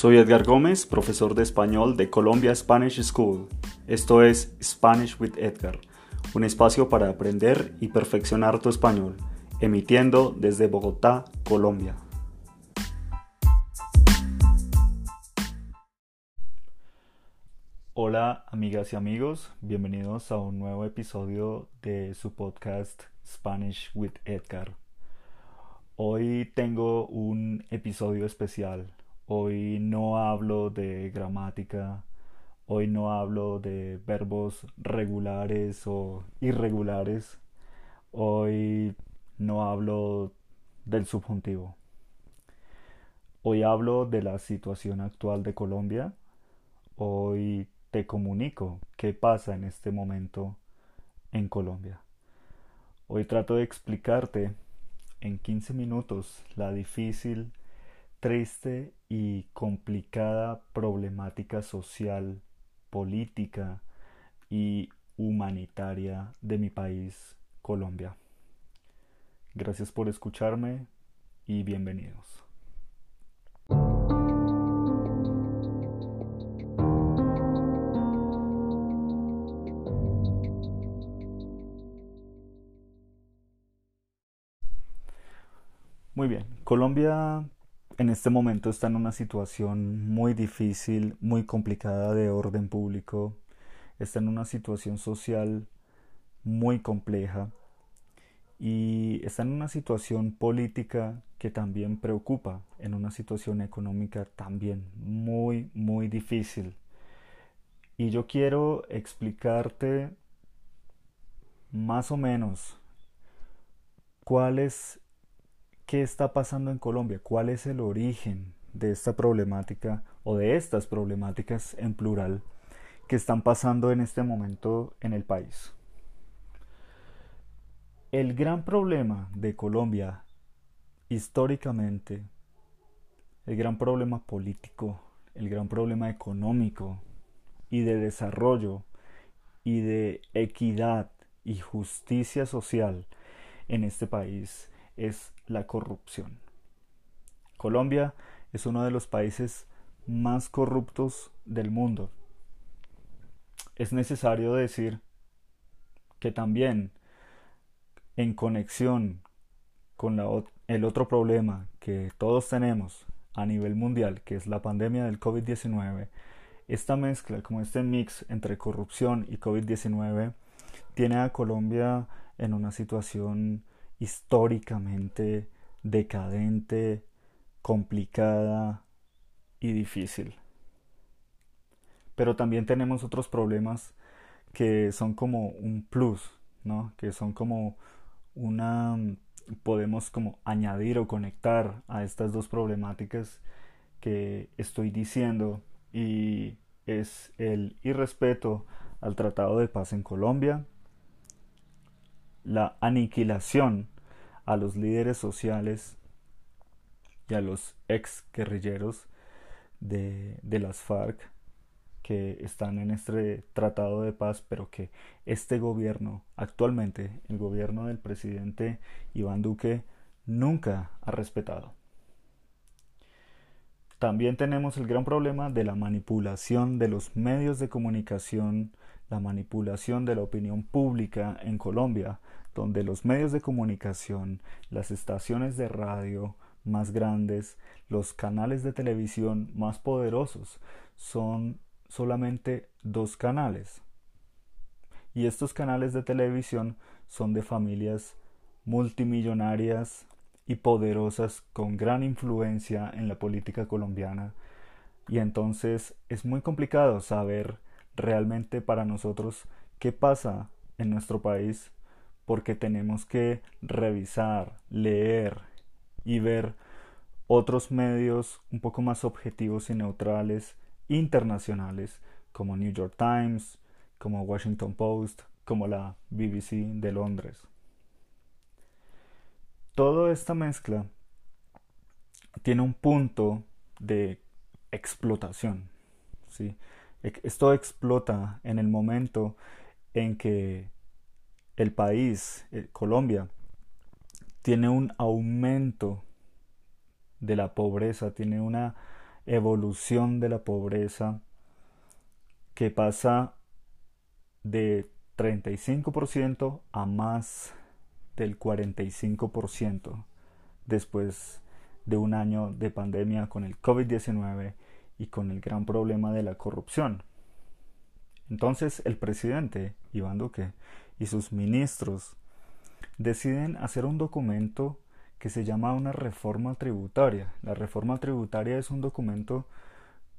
Soy Edgar Gómez, profesor de español de Colombia Spanish School. Esto es Spanish with Edgar, un espacio para aprender y perfeccionar tu español, emitiendo desde Bogotá, Colombia. Hola amigas y amigos, bienvenidos a un nuevo episodio de su podcast Spanish with Edgar. Hoy tengo un episodio especial Hoy no hablo de gramática, hoy no hablo de verbos regulares o irregulares, hoy no hablo del subjuntivo. Hoy hablo de la situación actual de Colombia. Hoy te comunico qué pasa en este momento en Colombia. Hoy trato de explicarte en 15 minutos la difícil triste y complicada problemática social, política y humanitaria de mi país, Colombia. Gracias por escucharme y bienvenidos. Muy bien, Colombia en este momento está en una situación muy difícil, muy complicada de orden público, está en una situación social muy compleja y está en una situación política que también preocupa, en una situación económica también muy, muy difícil. Y yo quiero explicarte más o menos cuál es qué está pasando en Colombia, cuál es el origen de esta problemática o de estas problemáticas en plural que están pasando en este momento en el país. El gran problema de Colombia históricamente, el gran problema político, el gran problema económico y de desarrollo y de equidad y justicia social en este país es la corrupción. Colombia es uno de los países más corruptos del mundo. Es necesario decir que también en conexión con el otro problema que todos tenemos a nivel mundial, que es la pandemia del COVID-19, esta mezcla, como este mix entre corrupción y COVID-19, tiene a Colombia en una situación históricamente decadente, complicada y difícil. Pero también tenemos otros problemas que son como un plus, ¿no? Que son como una podemos como añadir o conectar a estas dos problemáticas que estoy diciendo y es el irrespeto al Tratado de Paz en Colombia, la aniquilación a los líderes sociales y a los ex guerrilleros de, de las FARC que están en este tratado de paz, pero que este gobierno, actualmente el gobierno del presidente Iván Duque, nunca ha respetado. También tenemos el gran problema de la manipulación de los medios de comunicación, la manipulación de la opinión pública en Colombia, donde los medios de comunicación, las estaciones de radio más grandes, los canales de televisión más poderosos son solamente dos canales. Y estos canales de televisión son de familias multimillonarias y poderosas con gran influencia en la política colombiana. Y entonces es muy complicado saber realmente para nosotros qué pasa en nuestro país porque tenemos que revisar, leer y ver otros medios un poco más objetivos y neutrales internacionales como New York Times, como Washington Post, como la BBC de Londres. Toda esta mezcla tiene un punto de explotación. ¿sí? Esto explota en el momento en que el país, eh, Colombia, tiene un aumento de la pobreza, tiene una evolución de la pobreza que pasa de 35% a más del 45% después de un año de pandemia con el COVID-19 y con el gran problema de la corrupción. Entonces el presidente Iván Duque y sus ministros deciden hacer un documento que se llama una reforma tributaria. La reforma tributaria es un documento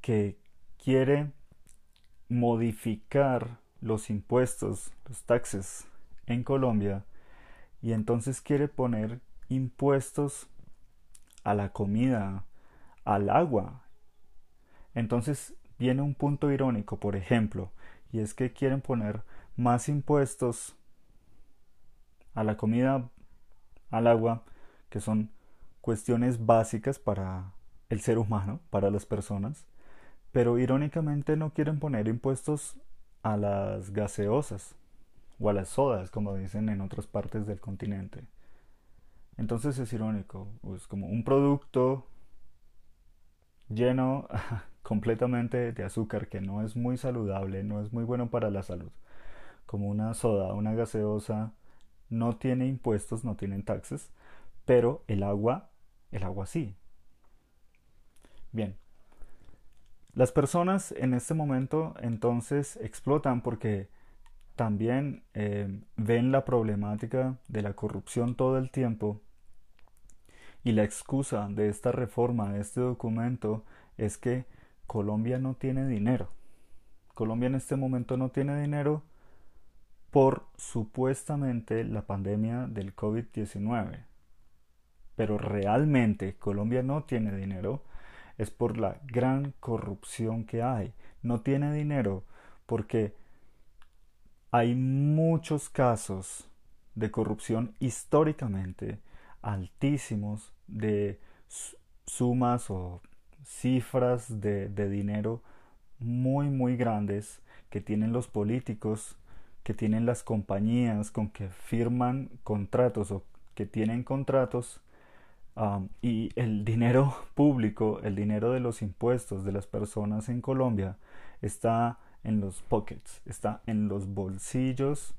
que quiere modificar los impuestos, los taxes en Colombia y entonces quiere poner impuestos a la comida, al agua. Entonces viene un punto irónico, por ejemplo, y es que quieren poner más impuestos a la comida, al agua, que son cuestiones básicas para el ser humano, para las personas, pero irónicamente no quieren poner impuestos a las gaseosas o a las sodas, como dicen en otras partes del continente. Entonces es irónico, es como un producto lleno completamente de azúcar que no es muy saludable, no es muy bueno para la salud, como una soda, una gaseosa, no tiene impuestos, no tienen taxes, pero el agua, el agua sí. Bien, las personas en este momento entonces explotan porque también eh, ven la problemática de la corrupción todo el tiempo y la excusa de esta reforma, de este documento, es que Colombia no tiene dinero. Colombia en este momento no tiene dinero por supuestamente la pandemia del COVID-19. Pero realmente Colombia no tiene dinero es por la gran corrupción que hay. No tiene dinero porque hay muchos casos de corrupción históricamente altísimos de sumas o cifras de, de, dinero muy muy grandes que tienen los políticos, que tienen las compañías con que firman contratos o que tienen contratos y el dinero público, el dinero de los impuestos de las personas en Colombia está en los pockets, está en los bolsillos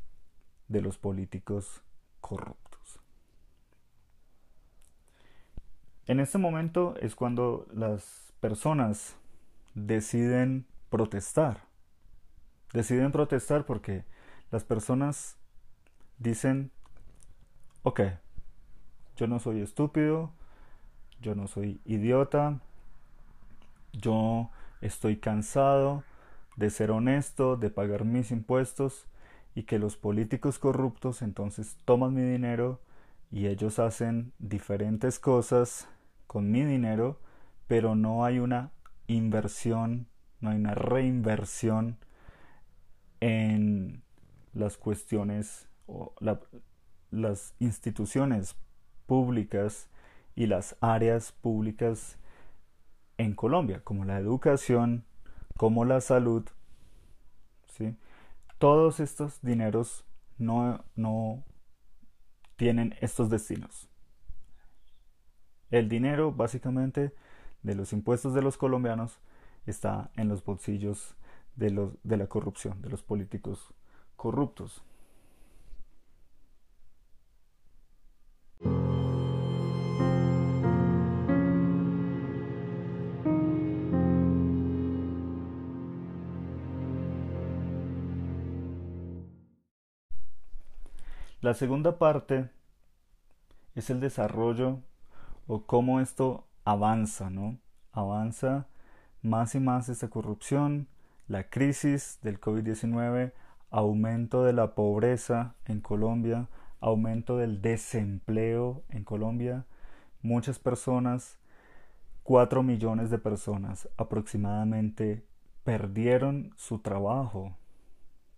de los políticos corruptos. En este momento es cuando las personas deciden protestar. Deciden protestar porque las personas dicen, ok, yo no soy estúpido, yo no soy idiota, yo estoy cansado de ser honesto, de pagar mis impuestos y que los políticos corruptos entonces toman mi dinero y ellos hacen diferentes cosas con mi dinero, pero no hay una inversión, no hay una reinversión en las cuestiones o las instituciones públicas y las áreas públicas en Colombia, como la educación, como la salud. ¿sí? Todos estos dineros no, no tienen estos destinos. El dinero básicamente de los impuestos de los colombianos está en los bolsillos de, los, de la corrupción, de los políticos corruptos. La segunda parte es el desarrollo o cómo esto avanza, ¿no? Avanza más y más esta corrupción, la crisis del COVID-19, aumento de la pobreza en Colombia, aumento del desempleo en Colombia, muchas personas, cuatro millones de personas aproximadamente perdieron su trabajo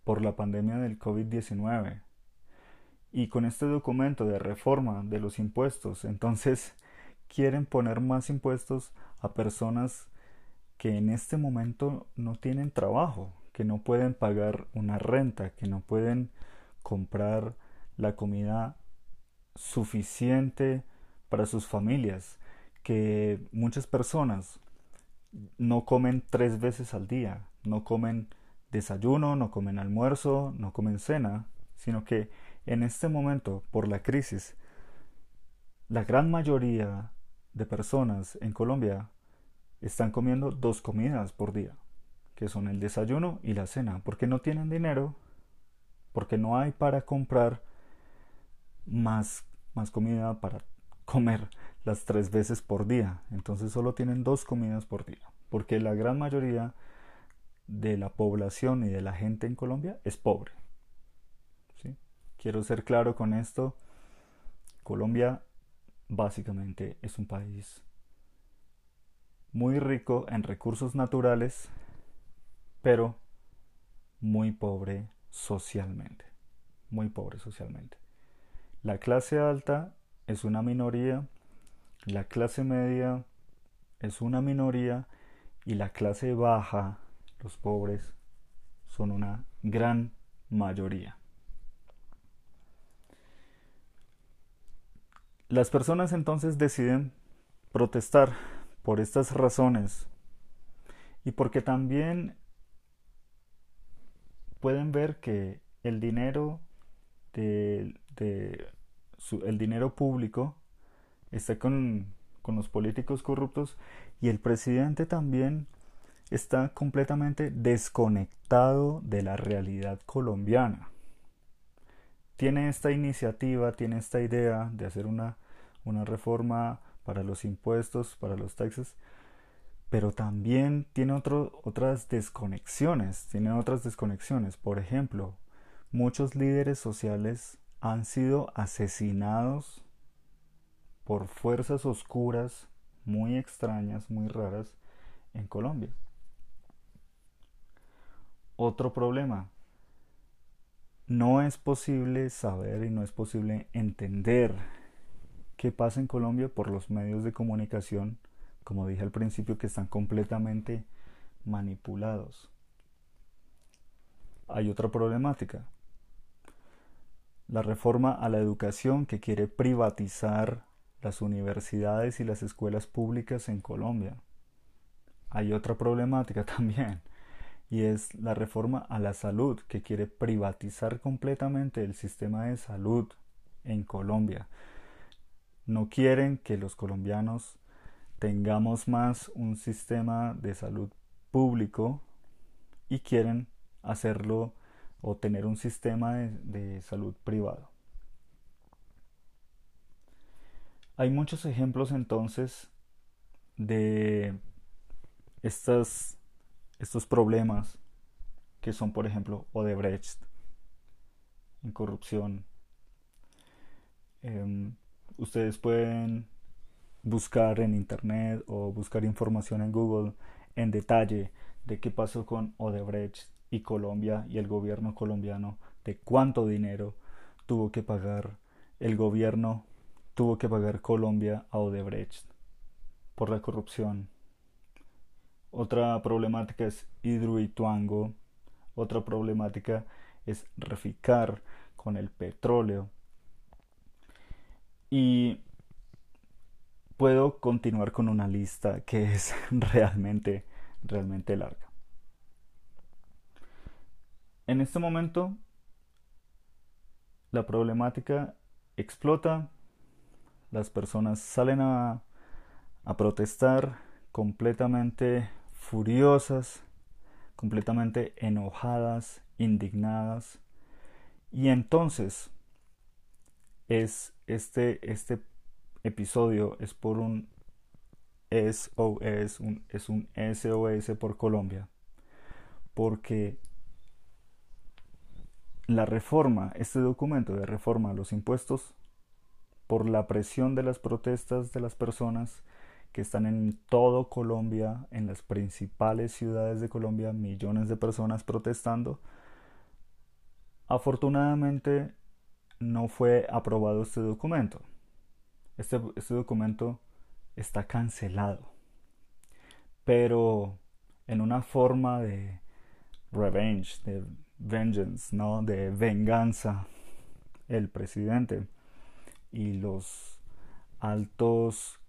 por la pandemia del COVID-19 y con este documento de reforma de los impuestos, entonces quieren poner más impuestos a personas que en este momento no tienen trabajo, que no pueden pagar una renta, que no pueden comprar la comida suficiente para sus familias, que muchas personas no comen tres veces al día, no comen desayuno, no comen almuerzo, no comen cena, sino que en este momento, por la crisis, la gran mayoría de personas en Colombia están comiendo dos comidas por día, que son el desayuno y la cena, porque no tienen dinero, porque no hay para comprar más, más comida para comer las tres veces por día. Entonces solo tienen dos comidas por día, porque la gran mayoría de la población y de la gente en Colombia es pobre. ¿Sí? Quiero ser claro con esto. Colombia básicamente es un país muy rico en recursos naturales, pero muy pobre socialmente. Muy pobre socialmente. La clase alta es una minoría, la clase media es una minoría y la clase baja, los pobres, son una gran mayoría. Las personas entonces deciden protestar por estas razones y porque también pueden ver que el dinero de, el dinero público está con, con los políticos corruptos y el presidente también está completamente desconectado de la realidad colombiana. Tiene esta iniciativa, tiene esta idea de hacer una, una reforma para los impuestos, para los taxes, pero también tiene otras desconexiones, tiene otras desconexiones. Por ejemplo, muchos líderes sociales han sido asesinados por fuerzas oscuras muy extrañas, muy raras en Colombia. Otro problema. No es posible saber y no es posible entender qué pasa en Colombia por los medios de comunicación, como dije al principio, que están completamente manipulados. Hay otra problemática la reforma a la educación que quiere privatizar las universidades y las escuelas públicas en Colombia. Hay otra problemática también, y es la reforma a la salud que quiere privatizar completamente el sistema de salud en Colombia. No quieren que los colombianos tengamos más un sistema de salud público y quieren hacerlo o tener un sistema de, salud privado. Hay muchos ejemplos entonces de estas, estos problemas que son, por ejemplo, Odebrecht en corrupción. Em, ustedes pueden buscar en internet o buscar información en Google en detalle de qué pasó con Odebrecht y Colombia y el gobierno colombiano de cuánto dinero tuvo que pagar el gobierno, tuvo que pagar Colombia a Odebrecht por la corrupción. Otra problemática es Hidroituango. Otra problemática es reficar con el petróleo. Y puedo continuar con una lista que es realmente, realmente larga. En este momento, la problemática explota, las personas salen a, a protestar completamente furiosas, completamente enojadas, indignadas, y entonces es este, este episodio es por un SOS, un, es un SOS por Colombia, porque la reforma, este documento de reforma a los impuestos, por la presión de las protestas de las personas que están en todo Colombia, en las principales ciudades de Colombia, millones de personas protestando, afortunadamente no fue aprobado este documento. Este, este documento está cancelado, pero en una forma de revenge, de vengeance, ¿no? De venganza, el presidente y los altos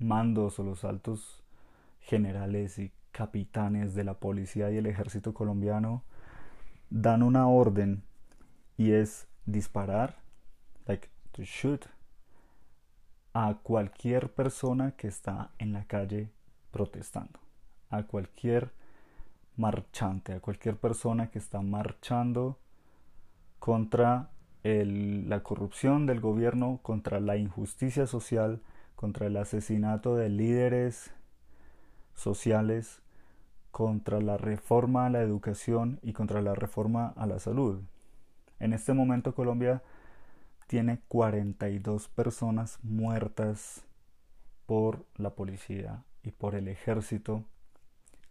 mandos o los altos generales y capitanes de la policía y el ejército colombiano dan una orden y es disparar, like to shoot, a cualquier persona que está en la calle protestando, a cualquier marchante, a cualquier persona que está marchando contra la corrupción del gobierno, contra la injusticia social, contra el asesinato de líderes sociales, contra la reforma a la educación y contra la reforma a la salud. En este momento Colombia tiene 42 personas muertas por la policía y por el ejército,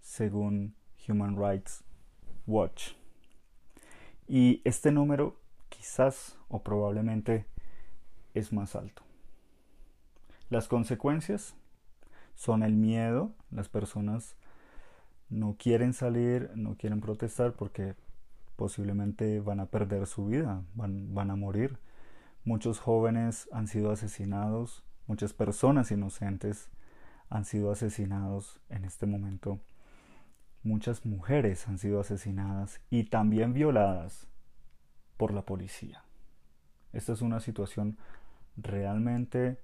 según Human Rights Watch. Y este número quizás o probablemente es más alto. Las consecuencias son el miedo, las personas no quieren salir, no quieren protestar porque posiblemente van a perder su vida, van, van a morir. Muchos jóvenes han sido asesinados, muchas personas inocentes han sido asesinados en este momento. Muchas mujeres han sido asesinadas y también violadas por la policía. Esta es una situación realmente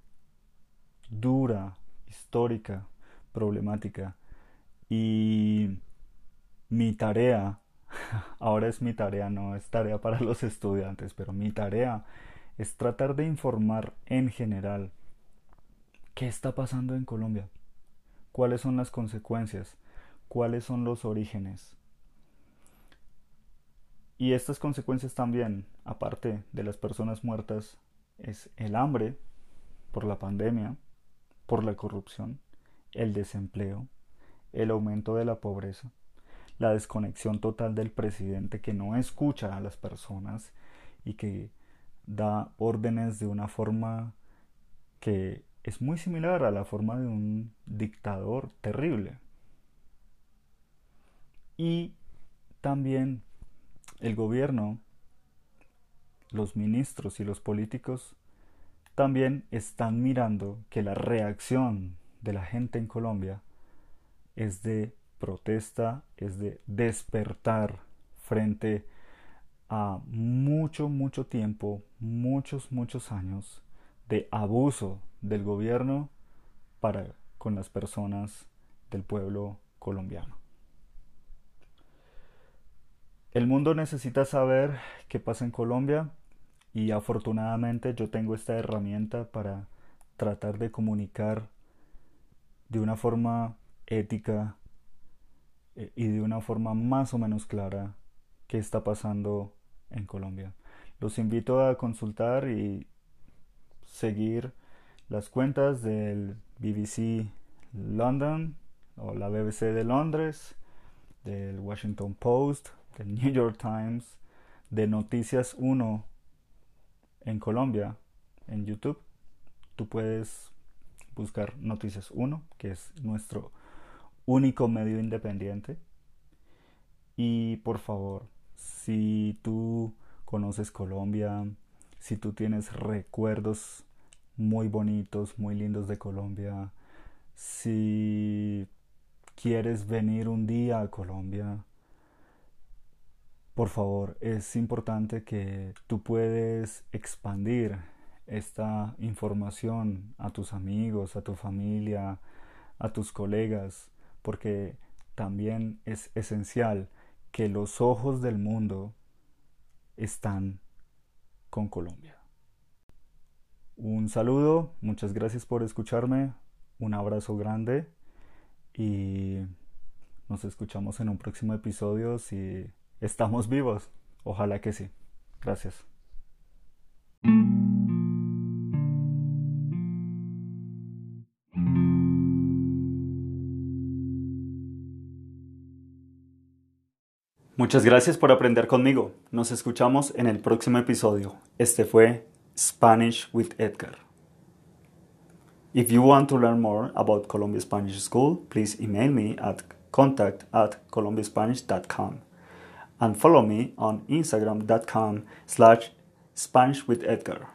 dura, histórica, problemática. Y mi tarea, ahora es mi tarea, no es tarea para los estudiantes, pero mi tarea es tratar de informar en general qué está pasando en Colombia, cuáles son las consecuencias, cuáles son los orígenes, y estas consecuencias también, aparte de las personas muertas, es el hambre por la pandemia, por la corrupción, el desempleo, el aumento de la pobreza, la desconexión total del presidente que no escucha a las personas y que da órdenes de una forma que es muy similar a la forma de un dictador terrible. Y también el gobierno, los ministros y los políticos también están mirando que la reacción de la gente en Colombia es de protesta, es de despertar frente a mucho, mucho tiempo, muchos, muchos años de abuso del gobierno para con las personas del pueblo colombiano. El mundo necesita saber qué pasa en Colombia y afortunadamente yo tengo esta herramienta para tratar de comunicar de una forma ética eh, y de una forma más o menos clara qué está pasando en Colombia. Los invito a consultar y seguir las cuentas del BBC London o la BBC de Londres, del Washington Post, del New York Times, de Noticias 1 en Colombia, en YouTube. Tú puedes buscar Noticias 1, que es nuestro único medio independiente. Y por favor, si tú conoces Colombia, si tú tienes recuerdos muy bonitos, muy lindos de Colombia, si quieres venir un día a Colombia, por favor, es importante que tú puedes expandir esta información a tus amigos, a tu familia, a tus colegas, porque también es esencial que los ojos del mundo están con Colombia. Un saludo, muchas gracias por escucharme, un abrazo grande y nos escuchamos en un próximo episodio si estamos vivos. Ojalá que sí. Gracias. Muchas gracias por aprender conmigo. Nos escuchamos en el próximo episodio. Este fue Spanish with Edgar. If you want to learn more about Columbia Spanish School, please email me at contact at colombiaspanish.com. and follow me on instagram.com slash Spanish with Edgar.